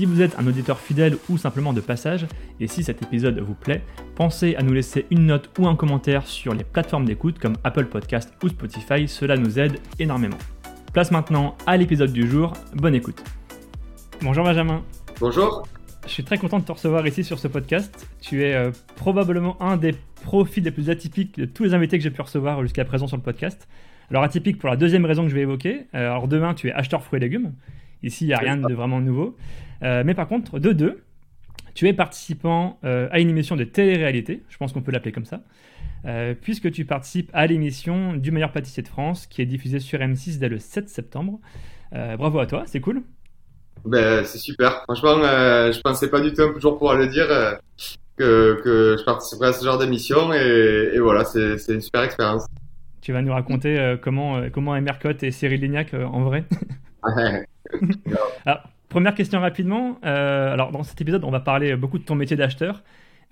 Si vous êtes un auditeur fidèle ou simplement de passage, et si cet épisode vous plaît, pensez à nous laisser une note ou un commentaire sur les plateformes d'écoute comme Apple Podcast ou Spotify, cela nous aide énormément. Place maintenant à l'épisode du jour, bonne écoute. Bonjour Benjamin. Bonjour. Je suis très content de te recevoir ici sur ce podcast. Tu es euh, probablement un des profils les plus atypiques de tous les invités que j'ai pu recevoir jusqu'à présent sur le podcast. Alors atypique pour la deuxième raison que je vais évoquer. Euh, alors demain, tu es acheteur fruits et légumes. Ici, il n'y a rien de vraiment nouveau. Euh, mais par contre, de deux, tu es participant euh, à une émission de télé-réalité, je pense qu'on peut l'appeler comme ça, euh, puisque tu participes à l'émission du meilleur pâtissier de France qui est diffusée sur M6 dès le 7 septembre. bravo à toi, c'est cool. Ben, c'est super. Franchement, je pensais pas du tout un jour pouvoir le dire que, que, je participerai à ce genre d'émission et, et, voilà, c'est une super expérience. Tu vas nous raconter comment, comment est Mercotte et Cyril Lignac en vrai Alors, première question rapidement. Euh, alors, dans cet épisode, on va parler beaucoup de ton métier d'acheteur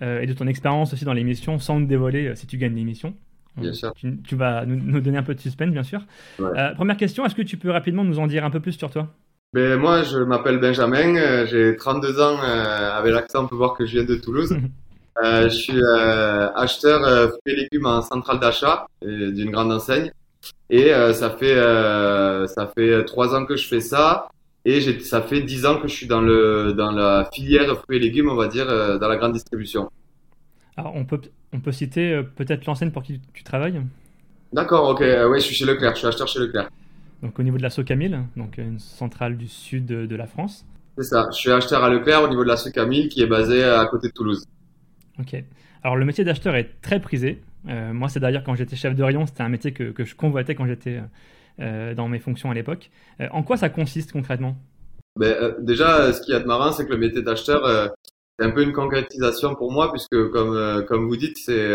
euh, et de ton expérience aussi dans l'émission sans nous dévoiler euh, si tu gagnes l'émission. Bien sûr. Tu, vas nous, donner un peu de suspense, bien sûr. première question, est-ce que tu peux rapidement nous en dire un peu plus sur toi? Ben, Moi, je m'appelle Benjamin, j'ai 32 ans. avec l'accent, on peut voir que je viens de Toulouse. je suis acheteur fruits et légumes en centrale d'achat d'une grande enseigne. Et ça fait ça fait trois ans que je fais ça. Et ça fait 10 ans que je suis dans, le, dans la filière fruits et légumes, on va dire, euh, dans la grande distribution. Alors, on peut, on peut citer euh, peut-être l'enseigne pour qui tu travailles? D'accord, ok. Euh, oui, je suis chez Leclerc, je suis acheteur chez Leclerc. Donc, au niveau de la Socamille, donc une centrale du sud de, la France. C'est ça, je suis acheteur à Leclerc au niveau de la Socamille qui est basée à côté de Toulouse. Ok. Alors, le métier d'acheteur est très prisé. Moi, c'est d'ailleurs quand j'étais chef de rayon, c'était un métier que, que je convoitais quand j'étais euh, dans mes fonctions à l'époque. Euh, en quoi ça consiste concrètement? Ben, euh, Déjà, ce qui est marrant, c'est que le métier d'acheteur, c'est un peu une concrétisation pour moi, puisque comme, comme vous dites, c'est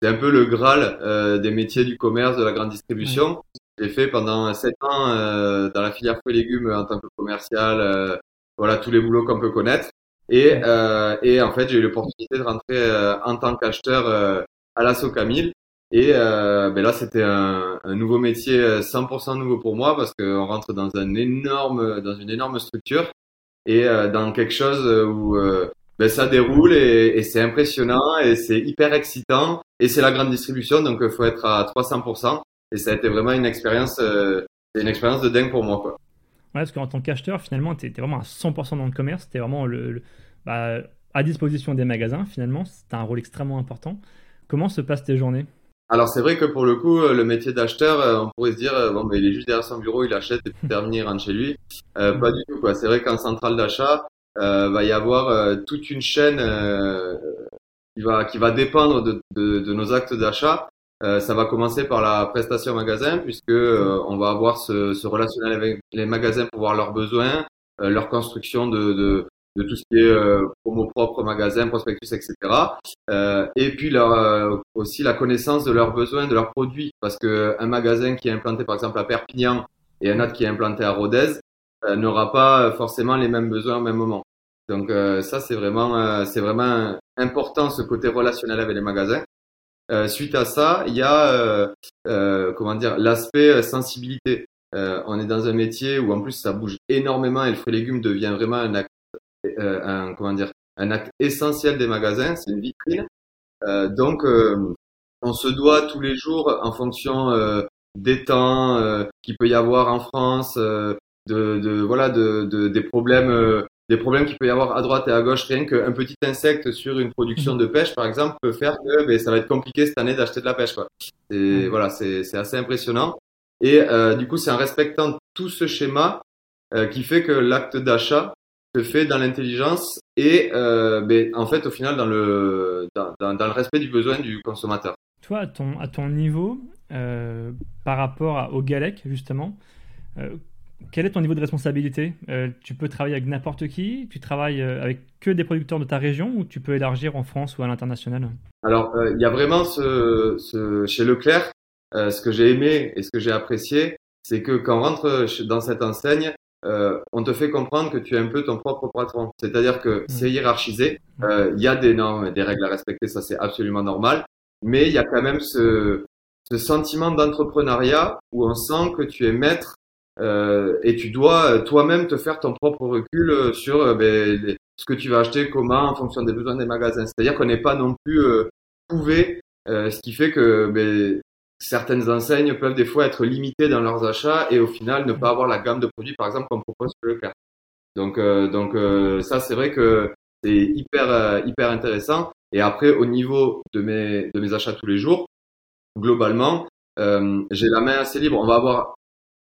c'est un peu le Graal des métiers du commerce, de la grande distribution. J'ai fait pendant sept ans dans la filière fruits et légumes en tant que commercial, voilà tous les boulots qu'on peut connaître. Et, et en fait, j'ai eu l'opportunité de rentrer en tant qu'acheteur à la Socamille. Et euh, ben là, c'était un, nouveau métier 100% euh, nouveau pour moi parce qu'on rentre dans un énorme, dans une énorme structure et euh, dans quelque chose où ben ça déroule et, c'est impressionnant et c'est hyper excitant et c'est la grande distribution donc il faut être à 300% et ça a été vraiment une expérience, une expérience de dingue pour moi quoi. Ouais, parce qu'en tant qu'acheteur, finalement, tu étais vraiment à 100% dans le commerce, tu vraiment le, bah, à disposition des magasins, finalement, c'était un rôle extrêmement important. Comment se passent tes journées? Alors c'est vrai que pour le coup, euh, le métier d'acheteur, euh, on pourrait se dire euh, bon, mais il est juste derrière son bureau, il achète et puis terminé, il rentre chez lui. Pas du tout quoi. C'est vrai qu'en centrale d'achat, euh, va y avoir toute une chaîne qui va qui va dépendre de, de, de nos actes d'achat. ça va commencer par la prestation magasin puisque on va avoir ce, ce relationnel avec les magasins pour voir leurs besoins, leur construction de, de de tout ce qui est euh, promo propre, magasin, prospectus, etc. Euh, et puis leur, euh, aussi la connaissance de leurs besoins, de leurs produits, parce que un magasin qui est implanté par exemple à Perpignan et un autre qui est implanté à Rodez euh, n'aura pas forcément les mêmes besoins au même moment. Donc ça c'est vraiment c'est vraiment important ce côté relationnel avec les magasins. suite à ça, il y a comment dire l'aspect sensibilité. on est dans un métier où en plus ça bouge énormément et le fruit et légumes devient vraiment un euh, un, comment dire, un acte essentiel des magasins, c'est une vitrine. Euh, donc, euh, on se doit tous les jours, en fonction des temps euh, qu'il peut y avoir en France, de, de, voilà, de, de, des problèmes, des problèmes qu'il peut y avoir à droite et à gauche. Rien qu'un petit insecte sur une production de pêche, par exemple, peut faire que ben, ça va être compliqué cette année d'acheter de la pêche. Quoi. Et voilà, c'est assez impressionnant. Et euh, du coup, c'est en respectant tout ce schéma euh, qui fait que l'acte d'achat se fait dans l'intelligence et euh, ben, en fait au final dans le, dans, dans, le respect du besoin du consommateur. Toi, à ton, à ton niveau, euh, par rapport à, au GALEC justement, euh, quel est ton niveau de responsabilité? Tu peux travailler avec n'importe qui? Tu travailles avec que des producteurs de ta région ou tu peux élargir en France ou à l'international? Alors, il y a vraiment ce, ce chez Leclerc, ce que j'ai aimé et ce que j'ai apprécié, c'est que quand on rentre dans cette enseigne, euh, on te fait comprendre que tu es un peu ton propre patron. C'est-à-dire que c'est hiérarchisé, euh, il y a des normes, des règles à respecter, ça c'est absolument normal, mais il y a quand même ce, ce sentiment d'entrepreneuriat où on sent que tu es maître euh, et tu dois toi-même te faire ton propre recul sur ben, ce que tu vas acheter, comment, en fonction des besoins des magasins. C'est-à-dire qu'on n'est pas non plus euh, couvé, ce qui fait que ben, certaines enseignes peuvent des fois être limitées dans leurs achats et au final ne pas avoir la gamme de produits, par exemple, qu'on propose le cas. Donc, euh, donc euh, ça, c'est vrai que c'est hyper, euh, hyper intéressant. Et après, au niveau de mes, de mes achats tous les jours, globalement, j'ai la main assez libre. On va avoir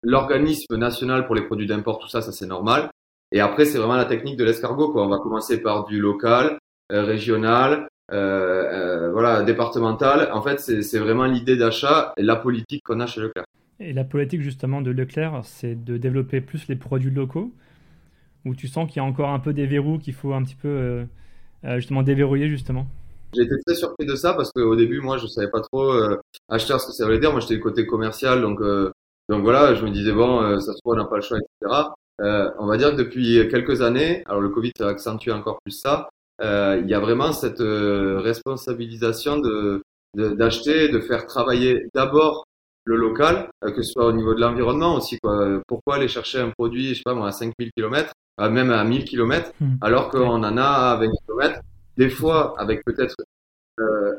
l'organisme national pour les produits d'import, tout ça, ça c'est normal. Et après, c'est vraiment la technique de l'escargot. Quoi. On va commencer par du local, régional, voilà, départementale. En fait, c'est vraiment l'idée d'achat et la politique qu'on a chez Leclerc. Et la politique justement de Leclerc, c'est de développer plus les produits locaux, où tu sens qu'il y a encore un peu des verrous qu'il faut un petit peu euh, justement déverrouiller justement. J'ai été très surpris de ça parce qu'au début, moi, je savais pas trop acheter ce que ça voulait dire. Moi, j'étais du côté commercial, donc donc voilà, je me disais bon, ça se trouve, on n'a pas le choix, etc. on va dire que depuis quelques années, alors le Covid a accentué encore plus ça, euh, il y a vraiment cette euh, responsabilisation de d'acheter, de, faire travailler d'abord le local, euh, que ce soit au niveau de l'environnement aussi. Quoi. Pourquoi aller chercher un produit, je sais pas moi, à 5000 km, même à 1000 km, hmm. alors qu'on en a à 20 km, des fois avec peut-être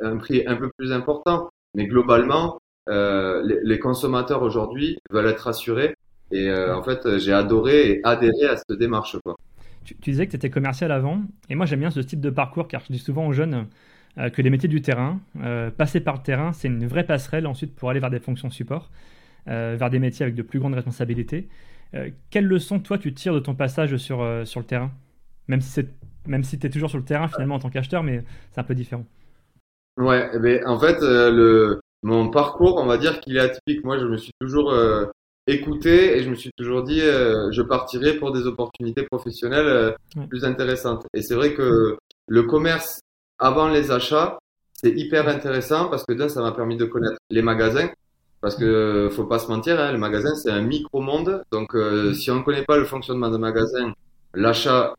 un prix un peu plus important, mais globalement, les, les, consommateurs aujourd'hui veulent être rassurés. Et en fait, j'ai adoré et adhéré à cette démarche. Quoi. Tu, disais que tu étais commercial avant, et moi j'aime bien ce type de parcours car je dis souvent aux jeunes euh, que les métiers du terrain, euh, passer par le terrain, c'est une vraie passerelle ensuite pour aller vers des fonctions support, euh, vers des métiers avec de plus grandes responsabilités. quelle leçon toi tu tires de ton passage sur, sur le terrain? Même si même si tu es toujours sur le terrain finalement en tant qu'acheteur, mais c'est un peu différent. Ouais, eh ben, en fait, le, mon parcours, on va dire qu'il est atypique. Moi, je me suis toujours écouté et je me suis toujours dit euh, je partirai pour des opportunités professionnelles euh, plus intéressantes. Et c'est vrai que le commerce avant les achats, c'est hyper intéressant parce que là, ça m'a permis de connaître les magasins. Parce que faut pas se mentir, hein, le magasin c'est un micro-monde. Donc euh, si on ne connaît pas le fonctionnement d'un magasin, l'achat,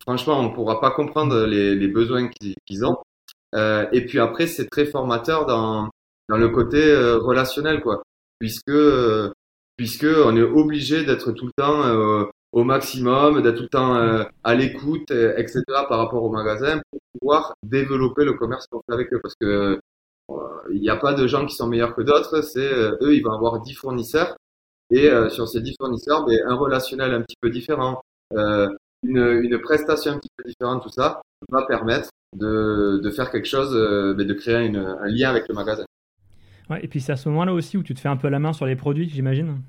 franchement, on pourra pas comprendre les, les besoins qu'ils ont. et puis après, c'est très formateur dans, dans le côté relationnel, quoi. Puisque puisque on est obligé d'être tout le temps euh, au maximum, d'être tout le temps euh, à l'écoute, euh, etc. par rapport au magasin pour pouvoir développer le commerce qu'on fait avec eux. Parce que il n'y a pas de gens qui sont meilleurs que d'autres. C'est eux, ils vont avoir 10 fournisseurs et sur ces 10 fournisseurs, ben, un relationnel un petit peu différent, une, une prestation un petit peu différente, tout ça va permettre de, de faire quelque chose, ben, de créer une, un lien avec le magasin. Ouais, et puis c'est à ce moment-là aussi où tu te fais un peu la main sur les produits, j'imagine.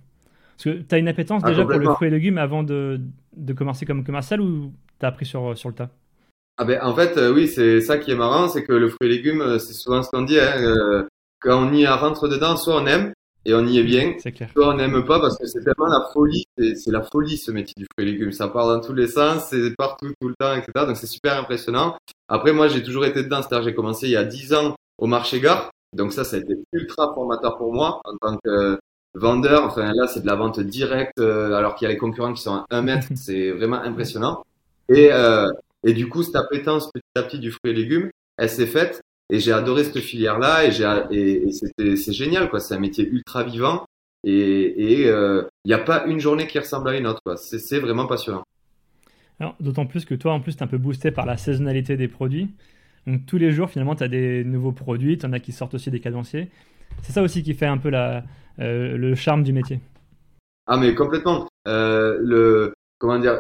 Parce que tu as une appétence ah, déjà pour le fruit et légumes avant de, de commencer comme commercial ou tu as appris sur, sur le tas? Ah ben, En fait, euh, oui, c'est ça qui est marrant, c'est que le fruit et légumes, euh, c'est souvent ce qu'on dit. Hein, euh, quand on y rentre dedans, soit on aime et on y est bien, clair. soit on n'aime pas parce que c'est tellement la folie, c'est la folie ce métier du fruit et légumes. Ça part dans tous les sens, c'est partout, tout le temps, etc. Donc c'est super impressionnant. Après, moi, j'ai toujours été dedans, c'est-à-dire j'ai commencé il y a 10 ans au marché gare. Donc ça, ça a été ultra formateur pour moi en tant que vendeur. Enfin là, c'est de la vente directe euh, alors qu'il y a les concurrents qui sont à un mètre. C'est vraiment impressionnant. Et, euh, et du coup, cette appétence petit à petit du fruit et légumes, elle s'est faite. Et j'ai adoré cette filière-là et, j'ai, et, c'était, c'est génial, quoi. C'est un métier ultra vivant et il euh, n'y a pas une journée qui ressemble à une autre, quoi. C'est, c'est vraiment passionnant. Alors, d'autant plus que toi, en plus, tu es un peu boosté par la saisonnalité des produits. Donc tous les jours, finalement, tu as des nouveaux produits, tu en as qui sortent aussi des cadenciers. C'est ça aussi qui fait un peu la, euh, le charme du métier. Ah mais complètement. Euh, le comment dire,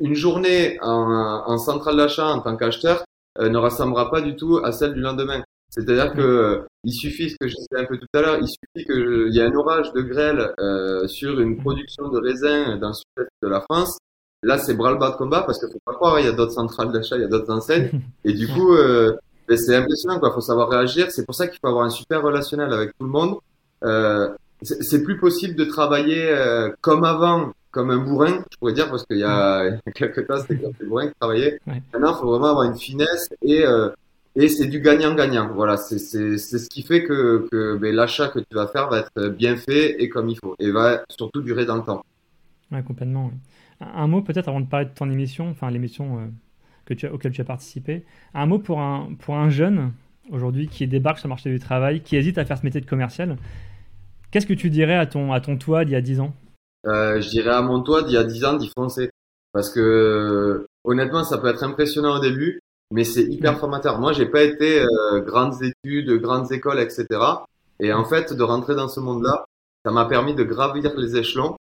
une, journée en, en centrale d'achat en tant qu'acheteur euh, ne ressemblera pas du tout à celle du lendemain. C'est-à-dire que il suffit, ce que je disais un peu tout à l'heure, il suffit qu'il y ait un orage de grêle sur une production de raisins dans le sud-est de la France Là, c'est bras-le-bas de combat parce qu'il faut pas croire, il y a d'autres centrales d'achat, il y a d'autres enseignes. Et du coup, euh, ben, c'est impressionnant, quoi. Faut savoir réagir. C'est pour ça qu'il faut avoir un super relationnel avec tout le monde. Euh, c'est plus possible de travailler euh, comme avant comme un bourrin, je pourrais dire, parce qu'il y a quelques temps, c'était comme un bourrin qui travaillait. Maintenant, il faut vraiment avoir une finesse et euh, et c'est du gagnant-gagnant. Voilà, c'est ce qui fait que que ben, l'achat que tu vas faire va être bien fait et comme il faut et va surtout durer dans le temps. Ouais, complètement. Un mot peut-être avant de parler de ton émission, enfin l'émission euh, que tu as, auquel tu as participé. Un mot pour un pour un jeune aujourd'hui qui débarque sur le marché du travail, qui hésite à faire ce métier de commercial. Qu'est-ce que tu dirais à ton à ton toi d'il y a 10 ans? Euh, Je dirais à mon toi d'il y a 10 ans d'y foncer parce que honnêtement ça peut être impressionnant au début mais c'est hyper formateur. Moi, j'ai pas été euh, grandes études, grandes écoles, etc. Et en fait, de rentrer dans ce monde-là, ça m'a permis de gravir les échelons,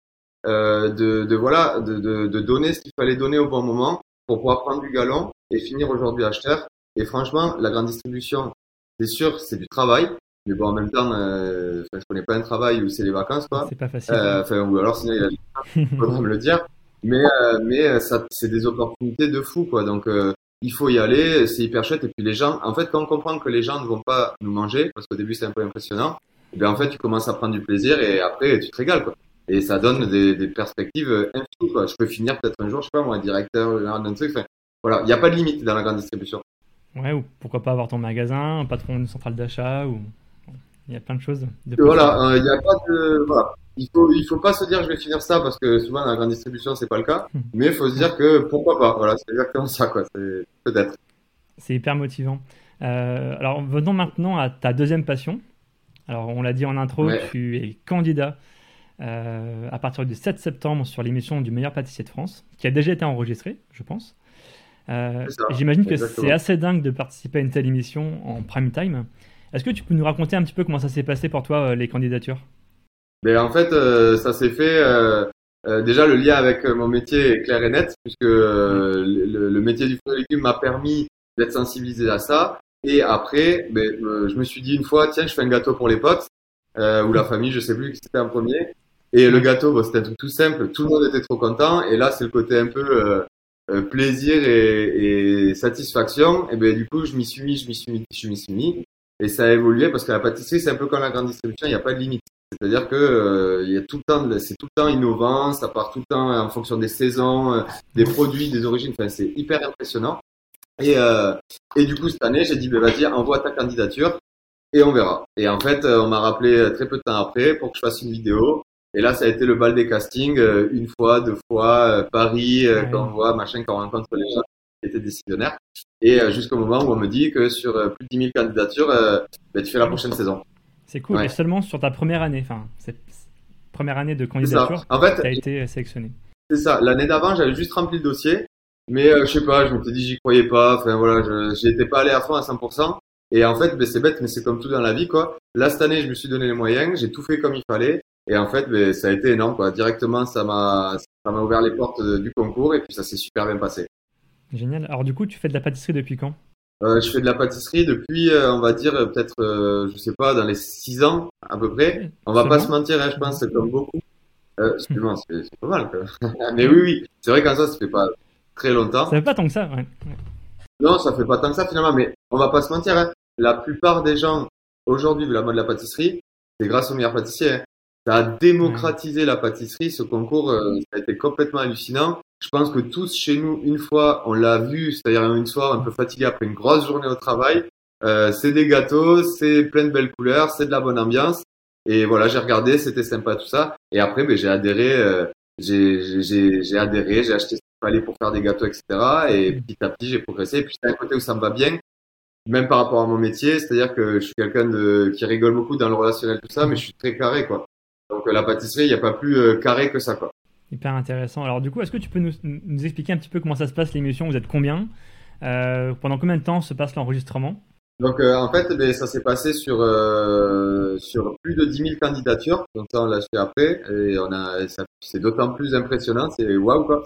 euh, de, de, voilà, de, de, de donner ce qu'il fallait donner au bon moment pour pouvoir prendre du galon et finir aujourd'hui acheteur. Et franchement, la grande distribution, c'est sûr, c'est du travail. Mais bon, en même temps, euh, je connais pas un travail où c'est les vacances, quoi. C'est pas facile. Euh, enfin, ou alors sinon il a me le dire. Mais euh, mais ça, c'est des opportunités de fou, quoi. Donc euh, il faut y aller, c'est hyper chouette. Et puis les gens, en fait, quand on comprend que les gens ne vont pas nous manger, parce qu'au début c'est un peu impressionnant, eh bien en fait tu commences à prendre du plaisir et après tu te régales quoi. Et ça donne des, des perspectives infinies quoi. Je peux finir peut-être un jour, je sais pas moi, directeur d'un truc. Enfin, voilà, il n'y a pas de limite dans la grande distribution. Ouais, ou pourquoi pas avoir ton magasin, un patron d'une centrale d'achat, ou il y a plein de choses. De voilà, il n'y a pas de voilà il faut il faut pas se dire je vais finir ça parce que souvent dans la grande distribution c'est pas le cas hmm. mais il faut se dire que pourquoi pas voilà c'est exactement ça quoi c'est peut-être c'est hyper motivant euh, alors venons maintenant à ta deuxième passion alors on l'a dit en intro tu es candidat euh, à partir du 7 septembre sur l'émission du meilleur pâtissier de France qui a déjà été enregistrée je pense euh, j'imagine que c'est assez dingue de participer à une telle émission en prime time est-ce que tu peux nous raconter un petit peu comment ça s'est passé pour toi les candidatures? Ben, en fait, euh, ça s'est fait. Euh, euh, déjà, le lien avec mon métier est clair et net, puisque le, le, métier du fruit et légumes m'a permis d'être sensibilisé à ça. Et après, ben, je me suis dit une fois, tiens, je fais un gâteau pour les potes ou la famille, je sais plus qui c'était en premier. Et le gâteau, bon, c'était un truc tout simple. Tout le monde était trop content. Et là, c'est le côté un peu plaisir et, et, satisfaction. Et ben du coup, je m'y suis mis, je m'y suis mis, je m'y suis mis. Et ça a évolué parce que la pâtisserie, c'est un peu comme la grande distribution, il n'y a pas de limite. C'est-à-dire que euh, il y a tout le temps, c'est tout le temps innovant, ça part tout le temps en fonction des saisons, euh, des produits, des origines. Enfin, c'est hyper impressionnant. Et euh, et du coup cette année, j'ai dit bah, vas-y, envoie ta candidature et on verra. Et en fait, on m'a rappelé très peu de temps après pour que je fasse une vidéo. Et là, ça a été le bal des castings, une fois, deux fois, Paris, quand on voit machin, quand on rencontre les gens qui étaient décisionnaires. Et jusqu'au moment où on me dit que sur plus de 10 000 candidatures, bah, tu fais la prochaine saison. C'est cool. Et seulement sur ta première année, enfin, cette première année de candidature, en fait, tu as été sélectionné. C'est ça. L'année d'avant, j'avais juste rempli le dossier. Mais euh, je sais pas, je me suis dit, j'y croyais pas. Enfin voilà, je n'étais pas allé à fond à 100%. Et en fait, ben, c'est bête, mais c'est comme tout dans la vie, quoi. Là, cette année, je me suis donné les moyens, j'ai tout fait comme il fallait. Et en fait, ben, ça a été énorme, quoi. Directement, ça m'a, ça m'a ouvert les portes du concours et puis ça s'est super bien passé. Génial. Alors, du coup, tu fais de la pâtisserie depuis quand? Euh, je fais de la pâtisserie depuis, euh, on va dire, peut-être, euh, je sais pas, dans les six ans à peu près. On va pas se mentir, hein, je pense, c'est comme beaucoup. Euh, excuse-moi, c'est pas mal. Mais oui, oui, c'est vrai qu'en ça, ça fait pas très longtemps. Ça fait pas tant que ça, ouais. Non, ça fait pas tant que ça finalement, mais on va pas se mentir. Hein. La plupart des gens aujourd'hui de la mode de la pâtisserie, c'est grâce aux meilleurs pâtissiers. Hein. Ça a démocratisé la pâtisserie. Ce concours, ça a été complètement hallucinant. Je pense que tous chez nous, une fois, on l'a vu, c'est-à-dire une soirée un peu fatigué après une grosse journée au travail. Euh, c'est des gâteaux, c'est plein de belles couleurs, c'est de la bonne ambiance. Et voilà, j'ai regardé, c'était sympa tout ça. Et après, ben, j'ai adhéré, euh, j'ai adhéré, j'ai acheté ce qu'il pour faire des gâteaux, etc. Et petit à petit, j'ai progressé. Et puis c'est un côté où ça me va bien, même par rapport à mon métier. C'est-à-dire que je suis quelqu'un de qui rigole beaucoup dans le relationnel, tout ça, mais je suis très carré, quoi. Donc la pâtisserie, il n'y a pas plus euh, carré que ça, quoi. Hyper intéressant. Alors du coup, est-ce que tu peux nous, nous, expliquer un petit peu comment ça se passe l'émission? Vous êtes combien? Euh, Pendant combien de temps se passe l'enregistrement? Donc euh, en fait, ben, ça s'est passé sur euh, sur plus de 10 000 candidatures. Donc ça, on l'a fait après et on a c'est d'autant plus impressionnant. C'est waouh quoi.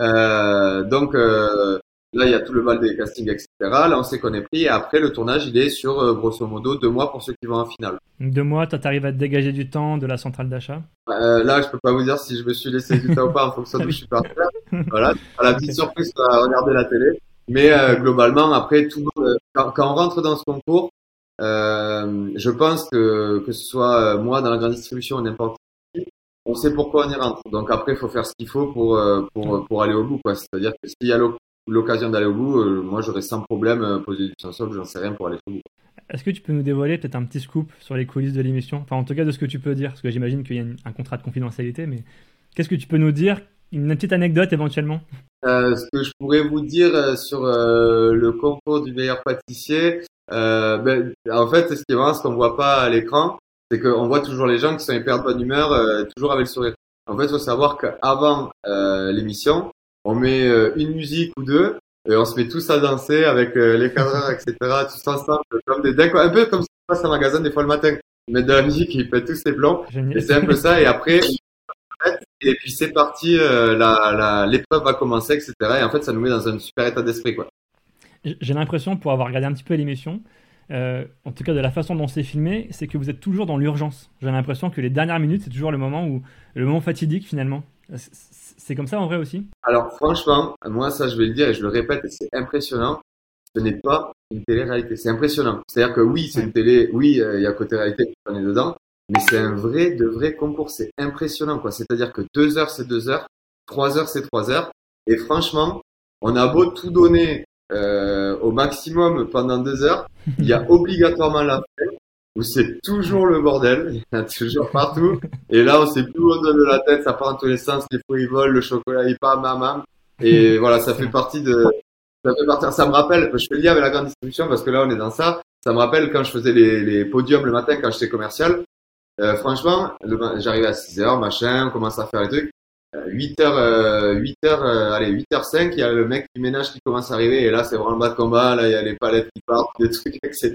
Euh, donc euh, Là, il y a tout le bal des castings, etc. Là, on sait qu'on est pris. Et après, le tournage, il est sur, euh, grosso modo, deux mois pour ceux qui vont en finale. Deux mois, toi, t'arrives à te dégager du temps de la centrale d'achat? Euh, Là, je peux pas vous dire si je me suis laissé du temps ou pas en fonction de où je suis parti. Voilà, la petite surprise, à regarder la télé. Mais euh, globalement, après, tout quand, quand, on rentre dans ce concours, je pense que que ce soit moi dans la grande distribution ou n'importe qui, on sait pourquoi on y rentre. Donc après, il faut faire ce qu'il faut pour, pour, pour aller au bout. quoi. C'est-à-dire que s'il y a l'occasion d'aller au bout, euh, moi j'aurais sans problème euh, posé du sol, j'en sais rien pour aller au bout. Est-ce que tu peux nous dévoiler peut-être un petit scoop sur les coulisses de l'émission? Enfin, en tout cas, de ce que tu peux dire, parce que j'imagine qu'il y a un contrat de confidentialité, mais qu'est-ce que tu peux nous dire? Une petite anecdote éventuellement? Euh, Ce que je pourrais vous dire sur euh, le concours du meilleur pâtissier, ben, en fait, ce qui est marrant, ce qu'on voit pas à l'écran, c'est qu'on voit toujours les gens qui sont hyper de bonne humeur, toujours avec le sourire. En fait, il faut savoir qu'avant l'émission, on met une musique ou deux, et on se met tous à danser avec les cadreurs, etc., tous ensemble, comme des dingues, un peu comme ça se passe à magasin des fois le matin. Ils mettent de la musique, ils pètent tous les blancs, et c'est un peu ça, et après, et puis c'est parti, euh, la, l'épreuve va commencer, etc. Et en fait, ça nous met dans un super état d'esprit, quoi. J'ai l'impression, pour avoir regardé un petit peu l'émission, euh, en tout cas de la façon dont c'est filmé, c'est que vous êtes toujours dans l'urgence. J'ai l'impression que les dernières minutes, c'est toujours le moment où le moment fatidique finalement. C'est comme ça en vrai aussi Alors franchement, moi ça je vais le dire et je le répète, et c'est impressionnant. Ce n'est pas une télé-réalité, c'est impressionnant. C'est-à-dire que oui, c'est une télé, oui, euh, il y a côté réalité, on est dedans, mais c'est un vrai, de vrai concours. C'est impressionnant, quoi. C'est-à-dire que deux heures, c'est deux heures, trois heures, c'est trois heures. Et franchement, on a beau tout donner euh, au maximum pendant deux heures, il y a obligatoirement la fin où c'est toujours le bordel, il y en a toujours partout. Et là, on sait plus où on donne la tête, ça part dans tous les sens, les fruits volent, le chocolat il part, maman. Et voilà, ça fait partie de, ça fait partie, ça me rappelle, je fais le lien avec la grande distribution parce que là, on est dans ça. Ça me rappelle quand je faisais les, les podiums le matin quand j'étais commercial. Euh, franchement, j'arrive à 6 heures, machin, on commence à faire les trucs. 8 h euh, 8 h euh, allez, 8 h 5, il y a le mec du ménage qui commence à arriver et là, c'est vraiment le bas de combat, là, il y a les palettes qui partent, des trucs, etc.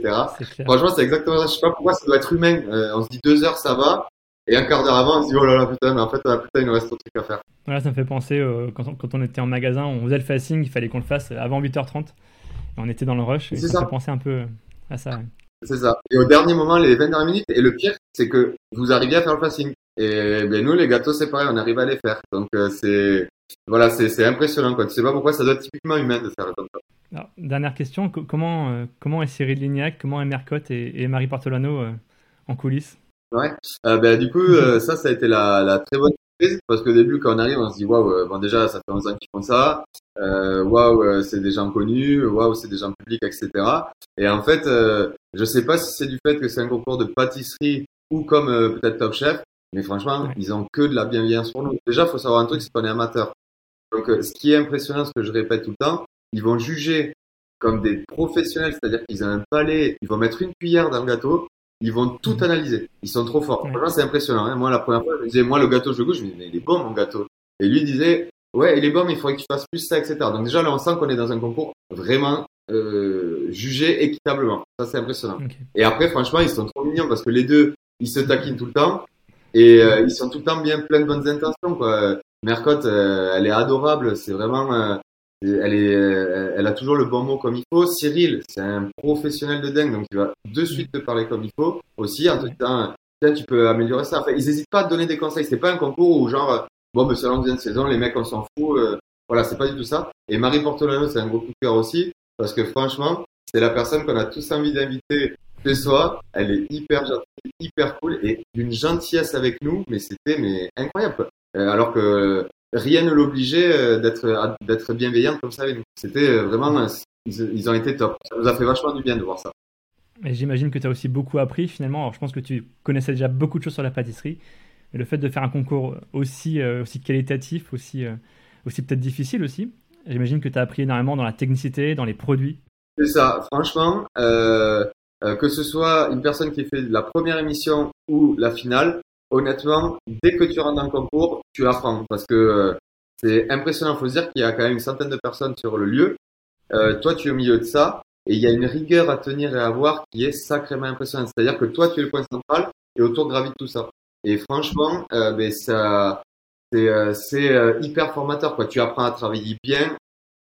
Franchement, c'est exactement ça. Je sais pas pourquoi ça doit être humain. on se dit 2 heures, ça va. Et un quart d'heure avant, on se dit, oh là là, putain, mais en fait, putain, il nous reste trop de trucs à faire. Voilà, ça me fait penser, quand, on, quand, on, était en magasin, on faisait le facing, il fallait qu'on le fasse avant 8h30. Et on était dans le rush. Et ça, ça. fait penser un peu à ça. C'est ça. Et au dernier moment, les 20 dernières minutes, et le pire, c'est que vous arrivez à faire le passing. Et ben, nous, les gâteaux, c'est pareil, on arrive à les faire. Donc, euh, c'est, voilà, c'est, impressionnant, quoi. Tu sais pas pourquoi ça doit être typiquement humain de faire comme ça. Alors, dernière question, comment, euh, comment est Cyril Lignac, comment est Mercotte et, Marie Portolano euh, en coulisses? Ouais, ben, du coup, ça, ça a été la, la très bonne parce qu'au début, quand on arrive, on se dit waouh, bon déjà, ça fait 11 ans qu'ils font ça, waouh, c'est des gens connus, waouh, c'est des gens publics, etc. Et en fait, je sais pas si c'est du fait que c'est un concours de pâtisserie ou comme peut-être Top Chef, mais franchement, ils ont que de la bienveillance pour nous. Déjà, faut savoir un truc, c'est qu'on est amateur. Donc, ce qui est impressionnant, ce que je répète tout le temps, ils vont juger comme des professionnels, c'est-à-dire qu'ils ont un palais, ils vont mettre une cuillère dans le gâteau, ils vont tout mhm. analyser. Ils sont trop forts. Franchement, c'est impressionnant. Hein. Moi, la première fois, je me disais, moi, le gâteau, je goûte, je me disais, mais il est bon, mon gâteau. Et lui disait, ouais, il est bon, mais il faudrait qu'il fasse plus ça, etc. Donc déjà, là, on sent qu'on est dans un concours vraiment euh, jugé équitablement. Ça, c'est impressionnant. Et après, franchement, ils sont trop mignons parce que les deux, ils se taquinent tout le temps. Et euh, ils sont tout le temps bien plein de bonnes intentions. Quoi. Mercotte, euh, elle est adorable. C'est vraiment, euh, elle, est, euh, elle a toujours le bon mot comme il faut. Cyril, c'est un professionnel de dingue, donc il va de suite te parler comme il faut. Aussi, en te disant, tu peux améliorer ça. Enfin, ils n'hésitent pas à te donner des conseils. C'est pas un concours où genre, bon, mais c'est la deuxième saison, les mecs, on s'en fout. Euh, voilà, c'est pas du tout ça. Et Marie Portolano, c'est un gros coup de cœur aussi, parce que franchement, c'est la personne qu'on a tous envie d'inviter soir. Elle est hyper gentille, hyper cool et d'une gentillesse avec nous, mais c'était mais incroyable. Euh, alors que rien ne l'obligeait euh, d'être d'être bienveillante comme ça avec nous. C'était euh, vraiment, ils, ont été top. Ça nous a fait vachement du bien de voir ça. Et j'imagine que tu as aussi beaucoup appris finalement. Alors je pense que tu connaissais déjà beaucoup de choses sur la pâtisserie. Mais le fait de faire un concours aussi, aussi qualitatif, aussi, aussi peut-être difficile aussi, j'imagine que tu as appris énormément dans la technicité, dans les produits. C'est ça, franchement, euh, que ce soit une personne qui fait la première émission ou la finale, honnêtement, dès que tu rentres dans le concours, tu apprends parce que euh, c'est impressionnant. Faut dire qu'il y a quand même une centaine de personnes sur le lieu. Euh, toi, tu es au milieu de ça et il y a une rigueur à tenir et à avoir qui est sacrément impressionnante. C'est-à-dire que toi, tu es le point central et autour gravite tout ça. Et franchement, euh, ben, ça, c'est, euh, euh, hyper formateur. Quoi. Tu apprends à travailler bien,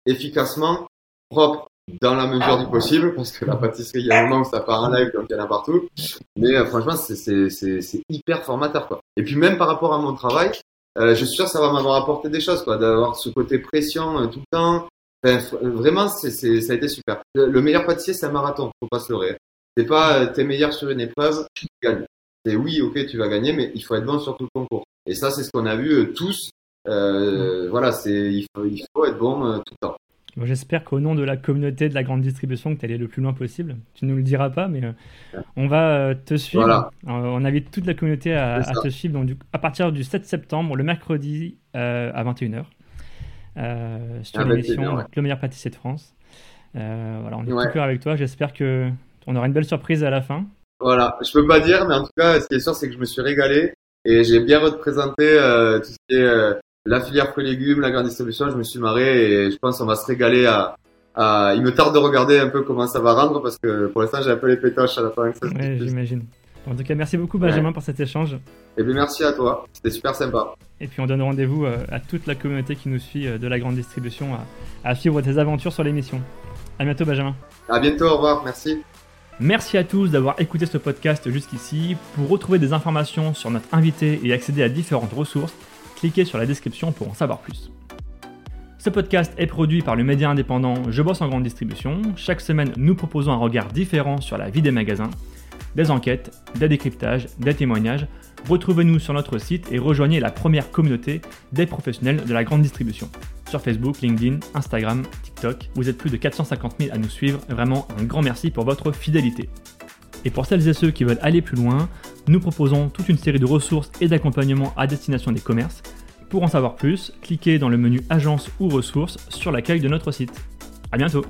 efficacement, propre dans la mesure du possible, parce que la pâtisserie, il y a un moment où ça part en live, donc il y en a partout. Mais euh, franchement, c'est hyper formateur, quoi. Et puis même par rapport à mon travail, euh, je suis sûr que ça va m'avoir apporté des choses, quoi, d'avoir ce côté pression euh, tout le temps. Enfin, vraiment, c'est ça a été super. Le, meilleur pâtissier, c'est un marathon, faut pas se leurrer. C'est pas t'es meilleur sur une épreuve, tu gagnes. C'est oui, ok, tu vas gagner, mais il faut être bon sur tout le concours. Et ça, c'est ce qu'on a vu tous. Voilà, c'est il faut, il faut être bon tout le temps. J'espère qu'au nom de la communauté de la grande distribution, que tu allais le plus loin possible. Tu ne nous le diras pas, mais on va te suivre. on invite toute la communauté à, te suivre donc, à partir du 7 septembre, le mercredi à 21h, sur l'émission Le meilleur pâtissier de France. voilà, on est tout cœur avec toi. J'espère que on aura une belle surprise à la fin. Voilà, je peux pas dire, mais en tout cas, ce qui est sûr, c'est que je me suis régalé et j'ai bien représenté euh, tout ce qui est euh, la filière fruits et légumes, la grande distribution. Je me suis marré et je pense qu'on va se régaler à, à, Il me tarde de regarder un peu comment ça va rendre parce que pour l'instant, j'ai un peu les pétoches à la fin. Ouais, j'imagine. En tout cas, merci beaucoup Benjamin pour cet échange. Et bien merci à toi, c'était super sympa. Et puis on donne rendez-vous euh, à toute la communauté qui nous suit de la grande distribution à, à suivre tes aventures sur l'émission. À bientôt Benjamin. À bientôt, au revoir, merci. Merci à tous d'avoir écouté ce podcast jusqu'ici. Pour retrouver des informations sur notre invité et accéder à différentes ressources, cliquez sur la description pour en savoir plus. Ce podcast est produit par le média indépendant Je bosse en grande distribution. Chaque semaine, nous proposons un regard différent sur la vie des magasins, des enquêtes, des décryptages, des témoignages. Retrouvez-nous sur notre site et rejoignez la première communauté des professionnels de la grande distribution sur Facebook, LinkedIn, Instagram, TikTok. Vous êtes plus de 450 000 à nous suivre. Vraiment un grand merci pour votre fidélité. Et pour celles et ceux qui veulent aller plus loin, nous proposons toute une série de ressources et d'accompagnement à destination des commerces. Pour en savoir plus, cliquez dans le menu Agence ou ressources sur l'accueil de notre site. A bientôt